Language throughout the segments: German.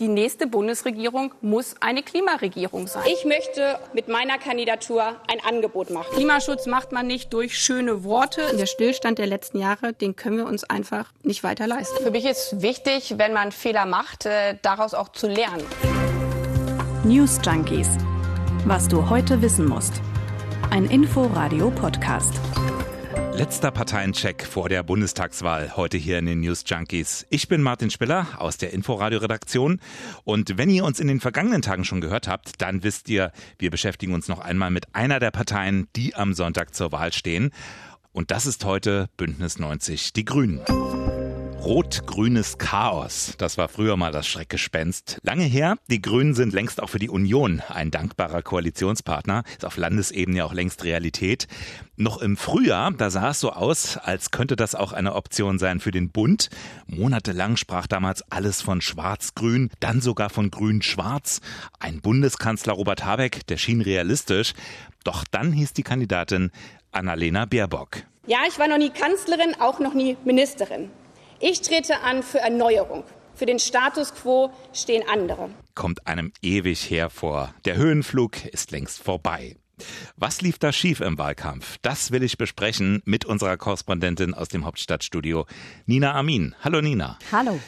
die nächste Bundesregierung muss eine Klimaregierung sein. Ich möchte mit meiner Kandidatur ein Angebot machen. Klimaschutz macht man nicht durch schöne Worte. Der Stillstand der letzten Jahre, den können wir uns einfach nicht weiter leisten. Für mich ist wichtig, wenn man Fehler macht, äh, daraus auch zu lernen. News Junkies. Was du heute wissen musst. Ein Info-Radio-Podcast. Letzter Parteiencheck vor der Bundestagswahl heute hier in den News Junkies. Ich bin Martin Spiller aus der Inforadio-Redaktion und wenn ihr uns in den vergangenen Tagen schon gehört habt, dann wisst ihr, wir beschäftigen uns noch einmal mit einer der Parteien, die am Sonntag zur Wahl stehen. Und das ist heute Bündnis 90, die Grünen. Rot-grünes Chaos. Das war früher mal das Schreckgespenst. Lange her. Die Grünen sind längst auch für die Union ein dankbarer Koalitionspartner. Ist auf Landesebene ja auch längst Realität. Noch im Frühjahr, da sah es so aus, als könnte das auch eine Option sein für den Bund. Monatelang sprach damals alles von Schwarz-Grün, dann sogar von Grün-Schwarz. Ein Bundeskanzler Robert Habeck, der schien realistisch. Doch dann hieß die Kandidatin Annalena Baerbock. Ja, ich war noch nie Kanzlerin, auch noch nie Ministerin. Ich trete an für Erneuerung. Für den Status quo stehen andere. Kommt einem ewig hervor. Der Höhenflug ist längst vorbei. Was lief da schief im Wahlkampf? Das will ich besprechen mit unserer Korrespondentin aus dem Hauptstadtstudio, Nina Amin. Hallo Nina. Hallo.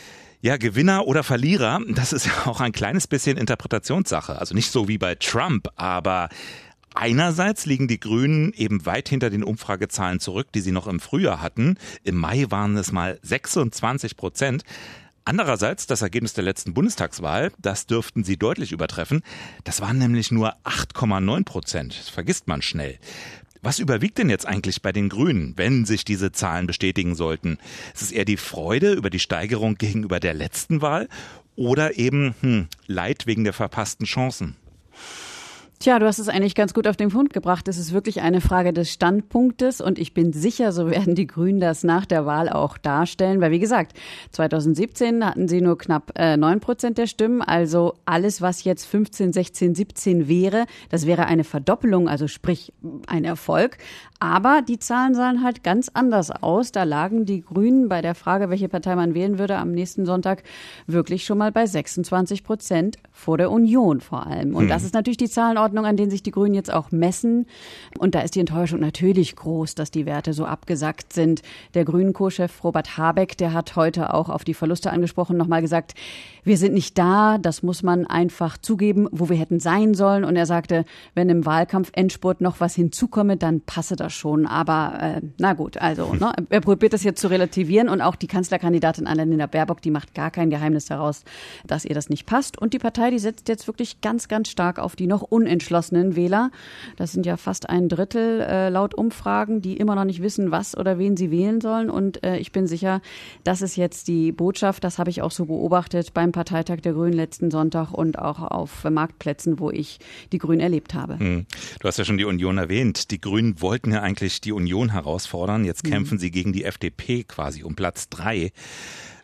Ja, Gewinner oder Verlierer, das ist ja auch ein kleines bisschen Interpretationssache. Also nicht so wie bei Trump, aber Einerseits liegen die Grünen eben weit hinter den Umfragezahlen zurück, die sie noch im Frühjahr hatten. Im Mai waren es mal 26 Prozent. Andererseits das Ergebnis der letzten Bundestagswahl, das dürften sie deutlich übertreffen. Das waren nämlich nur 8,9 Prozent. Das vergisst man schnell. Was überwiegt denn jetzt eigentlich bei den Grünen, wenn sich diese Zahlen bestätigen sollten? Ist es eher die Freude über die Steigerung gegenüber der letzten Wahl oder eben hm, Leid wegen der verpassten Chancen? Tja, du hast es eigentlich ganz gut auf den Punkt gebracht. Es ist wirklich eine Frage des Standpunktes und ich bin sicher, so werden die Grünen das nach der Wahl auch darstellen, weil wie gesagt, 2017 hatten sie nur knapp äh, neun äh, Prozent der Stimmen, also alles, was jetzt 15, 16, 17 wäre, das wäre eine Verdoppelung, also sprich ein Erfolg. Aber die Zahlen sahen halt ganz anders aus. Da lagen die Grünen bei der Frage, welche Partei man wählen würde, am nächsten Sonntag wirklich schon mal bei 26 Prozent vor der Union vor allem. Und hm. das ist natürlich die Zahlenordnung, an denen sich die Grünen jetzt auch messen. Und da ist die Enttäuschung natürlich groß, dass die Werte so abgesackt sind. Der Grünen-Co-Chef Robert Habeck, der hat heute auch auf die Verluste angesprochen, nochmal gesagt, wir sind nicht da, das muss man einfach zugeben, wo wir hätten sein sollen. Und er sagte, wenn im Wahlkampf Endspurt noch was hinzukomme, dann passe das schon. Aber äh, na gut, also ne, er probiert das jetzt zu relativieren und auch die Kanzlerkandidatin Annalena Baerbock, die macht gar kein Geheimnis daraus, dass ihr das nicht passt. Und die Partei, die setzt jetzt wirklich ganz, ganz stark auf die noch unentschlossenen Wähler. Das sind ja fast ein Drittel äh, laut Umfragen, die immer noch nicht wissen, was oder wen sie wählen sollen. Und äh, ich bin sicher, das ist jetzt die Botschaft. Das habe ich auch so beobachtet beim Parteitag der Grünen letzten Sonntag und auch auf Marktplätzen, wo ich die Grünen erlebt habe. Hm. Du hast ja schon die Union erwähnt. Die Grünen wollten ja eigentlich die Union herausfordern. Jetzt mhm. kämpfen mhm. sie gegen die FDP quasi um Platz drei.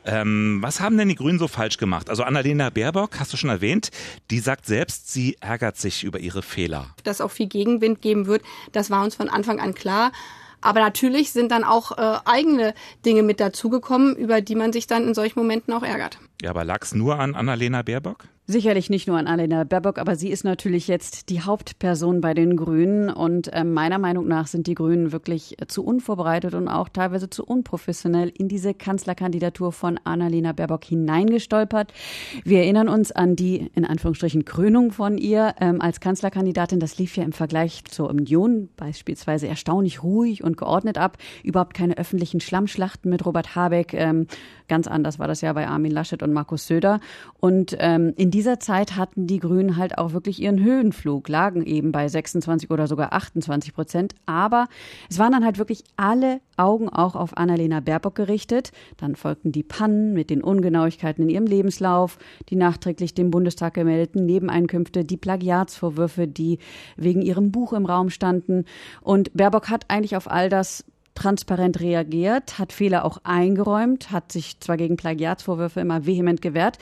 Ähm, was haben denn die Grünen so falsch gemacht? Also Annalena Baerbock, hast du schon erwähnt, die sagt selbst, sie ärgert sich über ihre Fehler. Dass auch viel Gegenwind geben wird, das war uns von Anfang an klar. Aber natürlich sind dann auch äh, eigene Dinge mit dazugekommen, über die man sich dann in solchen Momenten auch ärgert. Ja, aber lag es nur an Annalena Baerbock? Sicherlich nicht nur an Annalena Baerbock, aber sie ist natürlich jetzt die Hauptperson bei den Grünen. Und äh, meiner Meinung nach sind die Grünen wirklich zu unvorbereitet und auch teilweise zu unprofessionell in diese Kanzlerkandidatur von Annalena Baerbock hineingestolpert. Wir erinnern uns an die, in Anführungsstrichen, Krönung von ihr ähm, als Kanzlerkandidatin. Das lief ja im Vergleich zur Union beispielsweise erstaunlich ruhig und geordnet ab. Überhaupt keine öffentlichen Schlammschlachten mit Robert Habeck. Ähm, ganz anders war das ja bei Armin Laschet und Markus Söder. Und ähm, in dieser Zeit hatten die Grünen halt auch wirklich ihren Höhenflug, lagen eben bei 26 oder sogar 28 Prozent. Aber es waren dann halt wirklich alle Augen auch auf Annalena Baerbock gerichtet. Dann folgten die Pannen mit den Ungenauigkeiten in ihrem Lebenslauf, die nachträglich dem Bundestag gemeldeten Nebeneinkünfte, die Plagiatsvorwürfe, die wegen ihrem Buch im Raum standen. Und Baerbock hat eigentlich auf all das transparent reagiert, hat Fehler auch eingeräumt, hat sich zwar gegen Plagiatsvorwürfe immer vehement gewehrt,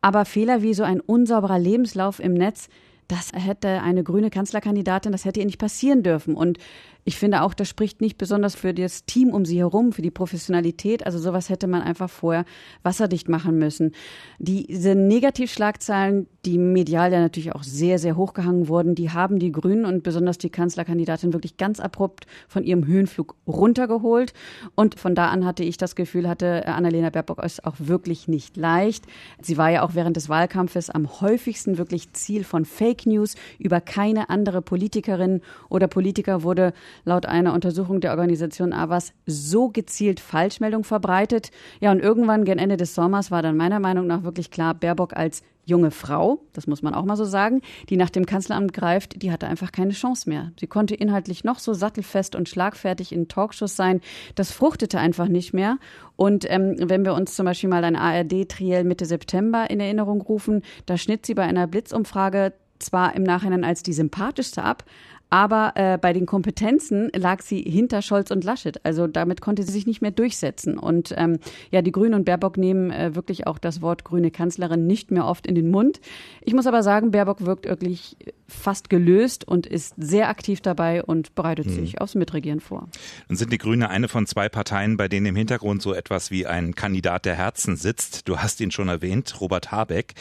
aber Fehler wie so ein unsauberer Lebenslauf im Netz, das hätte eine grüne Kanzlerkandidatin, das hätte ihr nicht passieren dürfen. Und Ich finde auch, das spricht nicht besonders für das Team um sie herum, für die Professionalität. Also sowas hätte man einfach vorher wasserdicht machen müssen. Diese Negativschlagzeilen, die medial ja natürlich auch sehr, sehr hochgehangen wurden, die haben die Grünen und besonders die Kanzlerkandidatin wirklich ganz abrupt von ihrem Höhenflug runtergeholt. Und von da an hatte ich das Gefühl, hatte Annalena Baerbock es auch wirklich nicht leicht. Sie war ja auch während des Wahlkampfes am häufigsten wirklich Ziel von Fake News. Über keine andere Politikerin oder Politiker wurde laut einer Untersuchung der Organisation AWAS so gezielt Falschmeldung verbreitet. Ja, und irgendwann gen Ende des Sommers war dann meiner Meinung nach wirklich klar, Baerbock als junge Frau, das muss man auch mal so sagen, die nach dem Kanzleramt greift, die hatte einfach keine Chance mehr. Sie konnte inhaltlich noch so sattelfest und schlagfertig in Talkshows sein. Das fruchtete einfach nicht mehr. Und ähm, wenn wir uns zum Beispiel mal ein ARD-Triell Mitte September in Erinnerung rufen, da schnitt sie bei einer Blitzumfrage zwar im Nachhinein als die sympathischste ab, aber äh, bei den Kompetenzen lag sie hinter Scholz und Laschet. Also damit konnte sie sich nicht mehr durchsetzen. Und ähm, ja, die Grünen und Baerbock nehmen äh, wirklich auch das Wort grüne Kanzlerin nicht mehr oft in den Mund. Ich muss aber sagen, Baerbock wirkt wirklich fast gelöst und ist sehr aktiv dabei und bereitet hm. sich aufs Mitregieren vor. Nun sind die Grüne eine von zwei Parteien, bei denen im Hintergrund so etwas wie ein Kandidat der Herzen sitzt. Du hast ihn schon erwähnt, Robert Habeck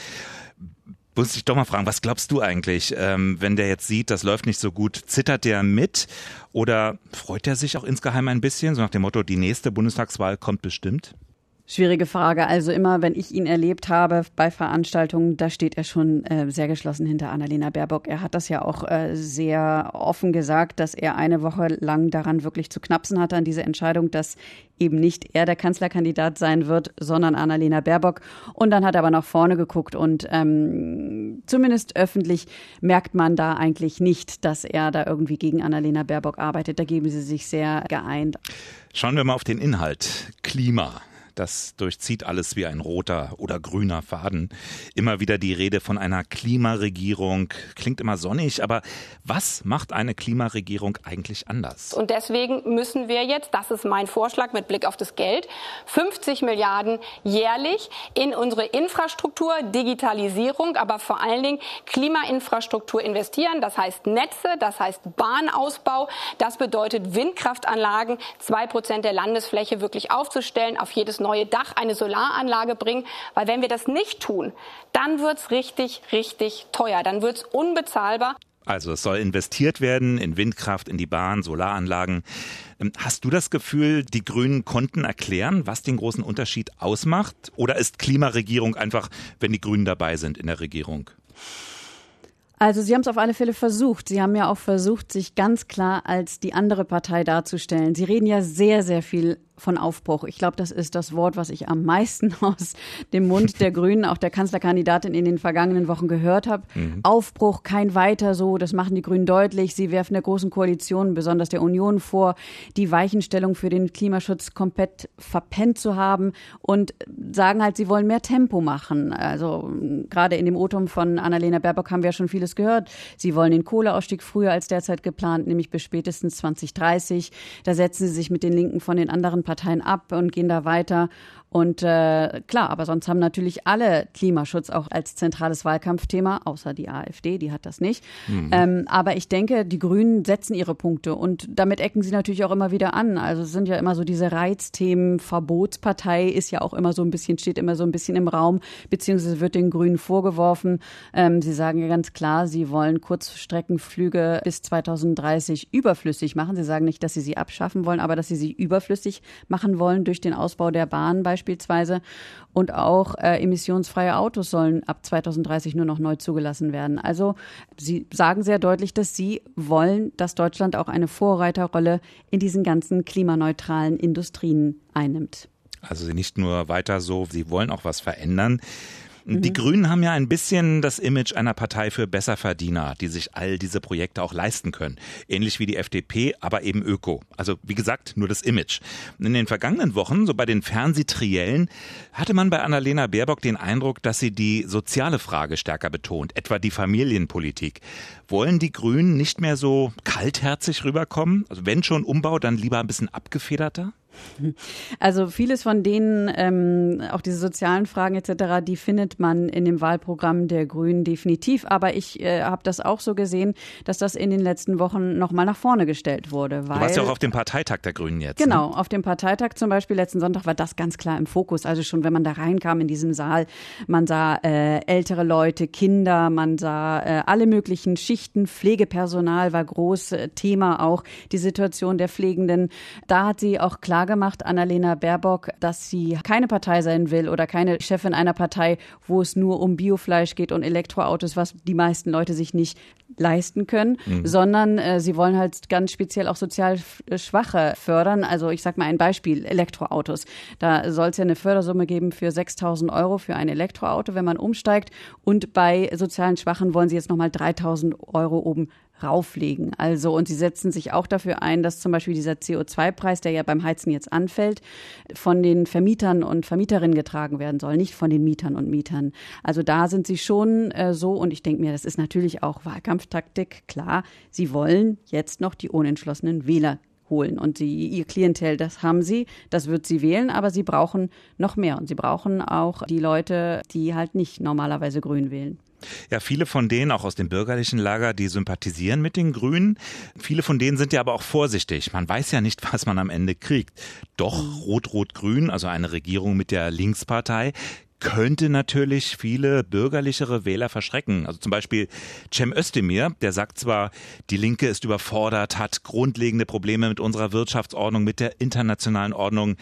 muss ich doch mal fragen, was glaubst du eigentlich, ähm, wenn der jetzt sieht, das läuft nicht so gut, zittert der mit oder freut er sich auch insgeheim ein bisschen, so nach dem Motto, die nächste Bundestagswahl kommt bestimmt? Schwierige Frage. Also immer, wenn ich ihn erlebt habe bei Veranstaltungen, da steht er schon äh, sehr geschlossen hinter Annalena Baerbock. Er hat das ja auch äh, sehr offen gesagt, dass er eine Woche lang daran wirklich zu knapsen hatte an diese Entscheidung, dass eben nicht er der Kanzlerkandidat sein wird, sondern Annalena Baerbock. Und dann hat er aber nach vorne geguckt und ähm, zumindest öffentlich merkt man da eigentlich nicht, dass er da irgendwie gegen Annalena Baerbock arbeitet. Da geben sie sich sehr geeint. Schauen wir mal auf den Inhalt. Klima. Das durchzieht alles wie ein roter oder grüner Faden. Immer wieder die Rede von einer Klimaregierung. Klingt immer sonnig, aber was macht eine Klimaregierung eigentlich anders? Und deswegen müssen wir jetzt, das ist mein Vorschlag mit Blick auf das Geld, 50 Milliarden jährlich in unsere Infrastruktur, Digitalisierung, aber vor allen Dingen Klimainfrastruktur investieren. Das heißt Netze, das heißt Bahnausbau. Das bedeutet Windkraftanlagen, zwei Prozent der Landesfläche wirklich aufzustellen, auf jedes neue Dach eine Solaranlage bringen, weil wenn wir das nicht tun, dann wird es richtig, richtig teuer, dann wird es unbezahlbar. Also es soll investiert werden in Windkraft, in die Bahn, Solaranlagen. Ähm, hast du das Gefühl, die Grünen konnten erklären, was den großen Unterschied ausmacht? Oder ist Klimaregierung einfach, wenn die Grünen dabei sind in der Regierung? Also Sie haben es auf alle Fälle versucht. Sie haben ja auch versucht, sich ganz klar als die andere Partei darzustellen. Sie reden ja sehr, sehr viel von Aufbruch. Ich glaube, das ist das Wort, was ich am meisten aus dem Mund der Grünen, auch der Kanzlerkandidatin in den vergangenen Wochen gehört habe. Mhm. Aufbruch, kein weiter so, das machen die Grünen deutlich. Sie werfen der Großen Koalition, besonders der Union vor, die Weichenstellung für den Klimaschutz komplett verpennt zu haben und sagen halt, sie wollen mehr Tempo machen. Also gerade in dem Otum von Annalena Baerbock haben wir ja schon vieles gehört. Sie wollen den Kohleausstieg früher als derzeit geplant, nämlich bis spätestens 2030. Da setzen sie sich mit den Linken von den anderen Parteien ab und gehen da weiter. Und äh, klar, aber sonst haben natürlich alle Klimaschutz auch als zentrales Wahlkampfthema, außer die AfD, die hat das nicht. Mhm. Ähm, aber ich denke, die Grünen setzen ihre Punkte und damit ecken sie natürlich auch immer wieder an. Also es sind ja immer so diese Reizthemen. Verbotspartei ist ja auch immer so ein bisschen, steht immer so ein bisschen im Raum, beziehungsweise wird den Grünen vorgeworfen. Ähm, sie sagen ja ganz klar, sie wollen Kurzstreckenflüge bis 2030 überflüssig machen. Sie sagen nicht, dass sie sie abschaffen wollen, aber dass sie sie überflüssig machen wollen durch den Ausbau der Bahn beispielsweise beispielsweise. Und auch äh, emissionsfreie Autos sollen ab 2030 nur noch neu zugelassen werden. Also Sie sagen sehr deutlich, dass Sie wollen, dass Deutschland auch eine Vorreiterrolle in diesen ganzen klimaneutralen Industrien einnimmt. Also Sie nicht nur weiter so, Sie wollen auch was verändern. Die mhm. Grünen haben ja ein bisschen das Image einer Partei für Besserverdiener, die sich all diese Projekte auch leisten können. Ähnlich wie die FDP, aber eben öko. Also wie gesagt, nur das Image. In den vergangenen Wochen, so bei den Fernsehtriellen, hatte man bei Annalena Baerbock den Eindruck, dass sie die soziale Frage stärker betont, etwa die Familienpolitik. Wollen die Grünen nicht mehr so kaltherzig rüberkommen? Also wenn schon Umbau, dann lieber ein bisschen abgefederter? Also vieles von denen, ähm, auch diese sozialen Fragen etc., die findet man in dem Wahlprogramm der Grünen definitiv. Aber ich äh, habe das auch so gesehen, dass das in den letzten Wochen nochmal nach vorne gestellt wurde. Weil, du warst ja auch auf dem Parteitag der Grünen jetzt. Genau, ne? auf dem Parteitag zum Beispiel letzten Sonntag war das ganz klar im Fokus. Also schon, wenn man da reinkam in diesen Saal, man sah äh, ältere Leute, Kinder, man sah äh, alle möglichen Schichten, Pflegepersonal war groß äh, Thema auch, die Situation der Pflegenden. Da hat sie auch klar gemacht, Annalena Baerbock, dass sie keine Partei sein will oder keine Chefin einer Partei, wo es nur um Biofleisch geht und Elektroautos, was die meisten Leute sich nicht leisten können, mhm. sondern äh, sie wollen halt ganz speziell auch sozial Schwache fördern. Also ich sag mal ein Beispiel, Elektroautos. Da soll es ja eine Fördersumme geben für 6.000 Euro für ein Elektroauto, wenn man umsteigt. Und bei sozialen Schwachen wollen sie jetzt nochmal 3.000 Euro oben rauflegen. Also, und sie setzen sich auch dafür ein, dass zum Beispiel dieser CO2-Preis, der ja beim Heizen jetzt anfällt, von den Vermietern und Vermieterinnen getragen werden soll, nicht von den Mietern und Mietern. Also da sind sie schon äh, so, und ich denke mir, das ist natürlich auch Wahlkampftaktik, klar, sie wollen jetzt noch die unentschlossenen Wähler holen. Und sie, ihr Klientel, das haben sie, das wird sie wählen, aber sie brauchen noch mehr. Und sie brauchen auch die Leute, die halt nicht normalerweise grün wählen. Ja, viele von denen, auch aus dem bürgerlichen Lager, die sympathisieren mit den Grünen. Viele von denen sind ja aber auch vorsichtig. Man weiß ja nicht, was man am Ende kriegt. Doch Rot-Rot-Grün, also eine Regierung mit der Linkspartei, könnte natürlich viele bürgerlichere Wähler verschrecken. Also zum Beispiel Cem Özdemir, der sagt zwar, die Linke ist überfordert, hat grundlegende Probleme mit unserer Wirtschaftsordnung, mit der internationalen Ordnung.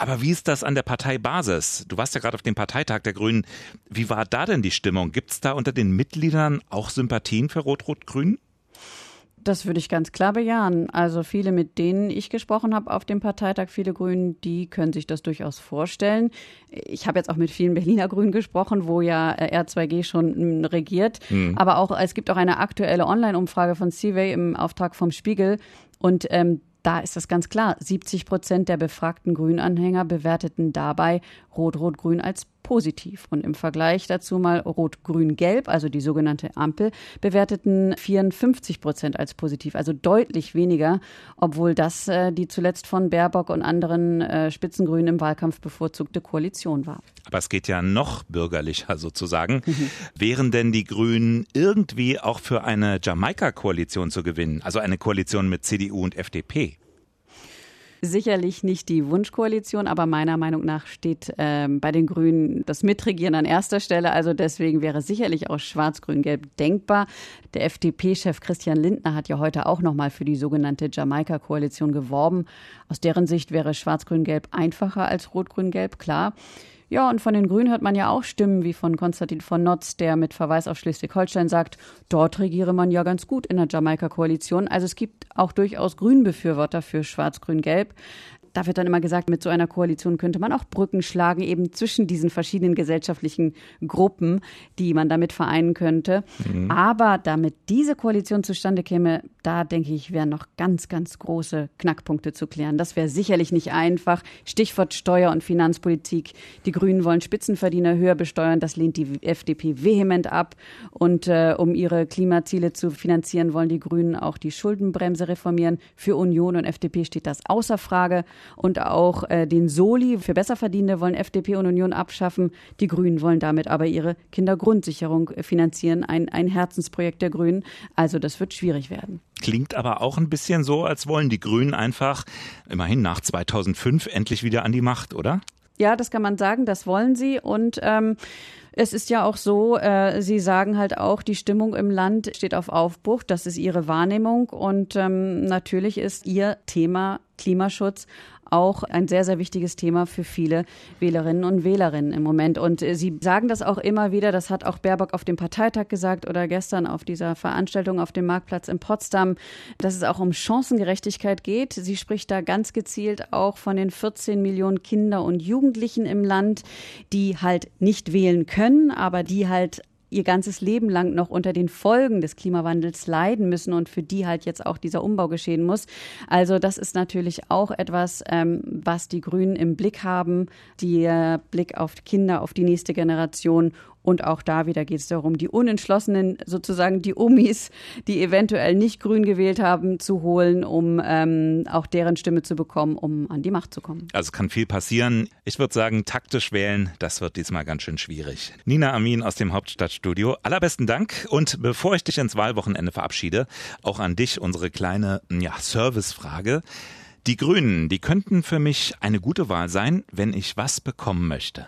Aber wie ist das an der Parteibasis? Du warst ja gerade auf dem Parteitag der Grünen. Wie war da denn die Stimmung? Gibt es da unter den Mitgliedern auch Sympathien für Rot-Rot-Grün? Das würde ich ganz klar bejahen. Also viele, mit denen ich gesprochen habe auf dem Parteitag, viele Grünen, die können sich das durchaus vorstellen. Ich habe jetzt auch mit vielen Berliner Grünen gesprochen, wo ja äh, R2G schon hm, regiert. Mhm. Aber auch es gibt auch eine aktuelle Online-Umfrage von Seaway im Auftrag vom Spiegel. Und ähm, da ist das ganz klar. 70 Prozent der befragten Grünanhänger bewerteten dabei Rot-Rot-Grün als positiv. Und im Vergleich dazu mal Rot-Grün-Gelb, also die sogenannte Ampel, bewerteten 54 Prozent als positiv, also deutlich weniger, obwohl das äh, die zuletzt von Baerbock und anderen äh, Spitzengrünen im Wahlkampf bevorzugte Koalition war. Aber es geht ja noch bürgerlicher sozusagen. Mhm. Wären denn die Grünen irgendwie auch für eine Jamaika-Koalition zu gewinnen, also eine Koalition mit CDU und FDP? Sicherlich nicht die Wunschkoalition, aber meiner Meinung nach steht ähm, bei den Grünen das Mitregieren an erster Stelle. Also deswegen wäre sicherlich auch Schwarz-Grün-Gelb denkbar. Der FDP-Chef Christian Lindner hat ja heute auch nochmal für die sogenannte Jamaika-Koalition geworben. Aus deren Sicht wäre Schwarz-Grün-Gelb einfacher als Rot-Grün-Gelb, klar. Ja, und von den Grünen hört man ja auch Stimmen wie von Konstantin von Notz, der mit Verweis auf Schleswig-Holstein sagt, dort regiere man ja ganz gut in der Jamaika-Koalition. Also es gibt auch durchaus Grünbefürworter für Schwarz-Grün-Gelb da wird dann immer gesagt, mit so einer Koalition könnte man auch Brücken schlagen, eben zwischen diesen verschiedenen gesellschaftlichen Gruppen, die man damit vereinen könnte. Mhm. Aber damit diese Koalition zustande käme, da denke ich, wären noch ganz, ganz große Knackpunkte zu klären. Das wäre sicherlich nicht einfach. Stichwort Steuer- und Finanzpolitik. Die Grünen wollen Spitzenverdiener höher besteuern. Das lehnt die FDP vehement ab. Und äh, um ihre Klimaziele zu finanzieren, wollen die Grünen auch die Schuldenbremse reformieren. Für Union und FDP steht das außer Frage und auch äh, den Soli für Besserverdienende wollen FDP und Union abschaffen. Die Grünen wollen damit aber ihre Kindergrundsicherung finanzieren, ein, ein Herzensprojekt der Grünen. Also das wird schwierig werden. Klingt aber auch ein bisschen so, als wollen die Grünen einfach immerhin nach 2005 endlich wieder an die Macht, oder? Ja, das kann man sagen, das wollen sie. Und ähm, es ist ja auch so, äh, Sie sagen halt auch, die Stimmung im Land steht auf Aufbruch. Das ist Ihre Wahrnehmung. Und ähm, natürlich ist Ihr Thema Klimaschutz auch ein sehr, sehr wichtiges Thema für viele Wählerinnen und Wählerinnen im Moment. Und äh, Sie sagen das auch immer wieder, das hat auch Baerbock auf dem Parteitag gesagt oder gestern auf dieser Veranstaltung auf dem Marktplatz in Potsdam, dass es auch um Chancengerechtigkeit geht. Sie spricht da ganz gezielt auch von den 14 Millionen Kinder und Jugendlichen im Land, die halt nicht wählen können, aber die halt ihr ganzes Leben lang noch unter den Folgen des Klimawandels leiden müssen und für die halt jetzt auch dieser Umbau geschehen muss. Also das ist natürlich auch etwas, ähm, was die Grünen im Blick haben, der Blick auf Kinder, auf die nächste Generation Und auch da wieder geht es darum, die Unentschlossenen, sozusagen die Omis, die eventuell nicht grün gewählt haben, zu holen, um ähm, auch deren Stimme zu bekommen, um an die Macht zu kommen. Also kann viel passieren. Ich würde sagen, taktisch wählen, das wird diesmal ganz schön schwierig. Nina Amin aus dem Hauptstadtstudio, allerbesten Dank. Und bevor ich dich ins Wahlwochenende verabschiede, auch an dich unsere kleine ja, Servicefrage. Die Grünen, die könnten für mich eine gute Wahl sein, wenn ich was bekommen möchte.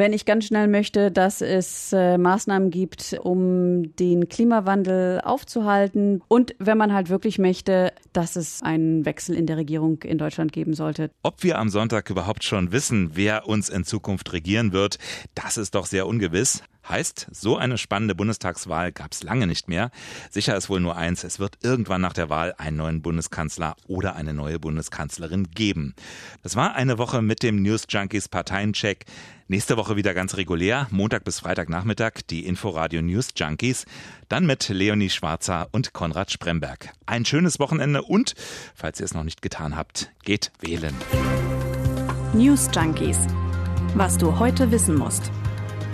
Wenn ich ganz schnell möchte, dass es äh, Maßnahmen gibt, um den Klimawandel aufzuhalten und wenn man halt wirklich möchte, dass es einen Wechsel in der Regierung in Deutschland geben sollte. Ob wir am Sonntag überhaupt schon wissen, wer uns in Zukunft regieren wird, das ist doch sehr ungewiss. Heißt, so eine spannende Bundestagswahl gab es lange nicht mehr. Sicher ist wohl nur eins, es wird irgendwann nach der Wahl einen neuen Bundeskanzler oder eine neue Bundeskanzlerin geben. Das war eine Woche mit dem News Junkies Parteiencheck. Nächste Woche wieder ganz regulär, Montag bis Freitagnachmittag, die Inforadio News Junkies. Dann mit Leonie Schwarzer und Konrad Spremberg. Ein schönes Wochenende und, falls ihr es noch nicht getan habt, geht wählen. News Junkies. Was du heute wissen musst.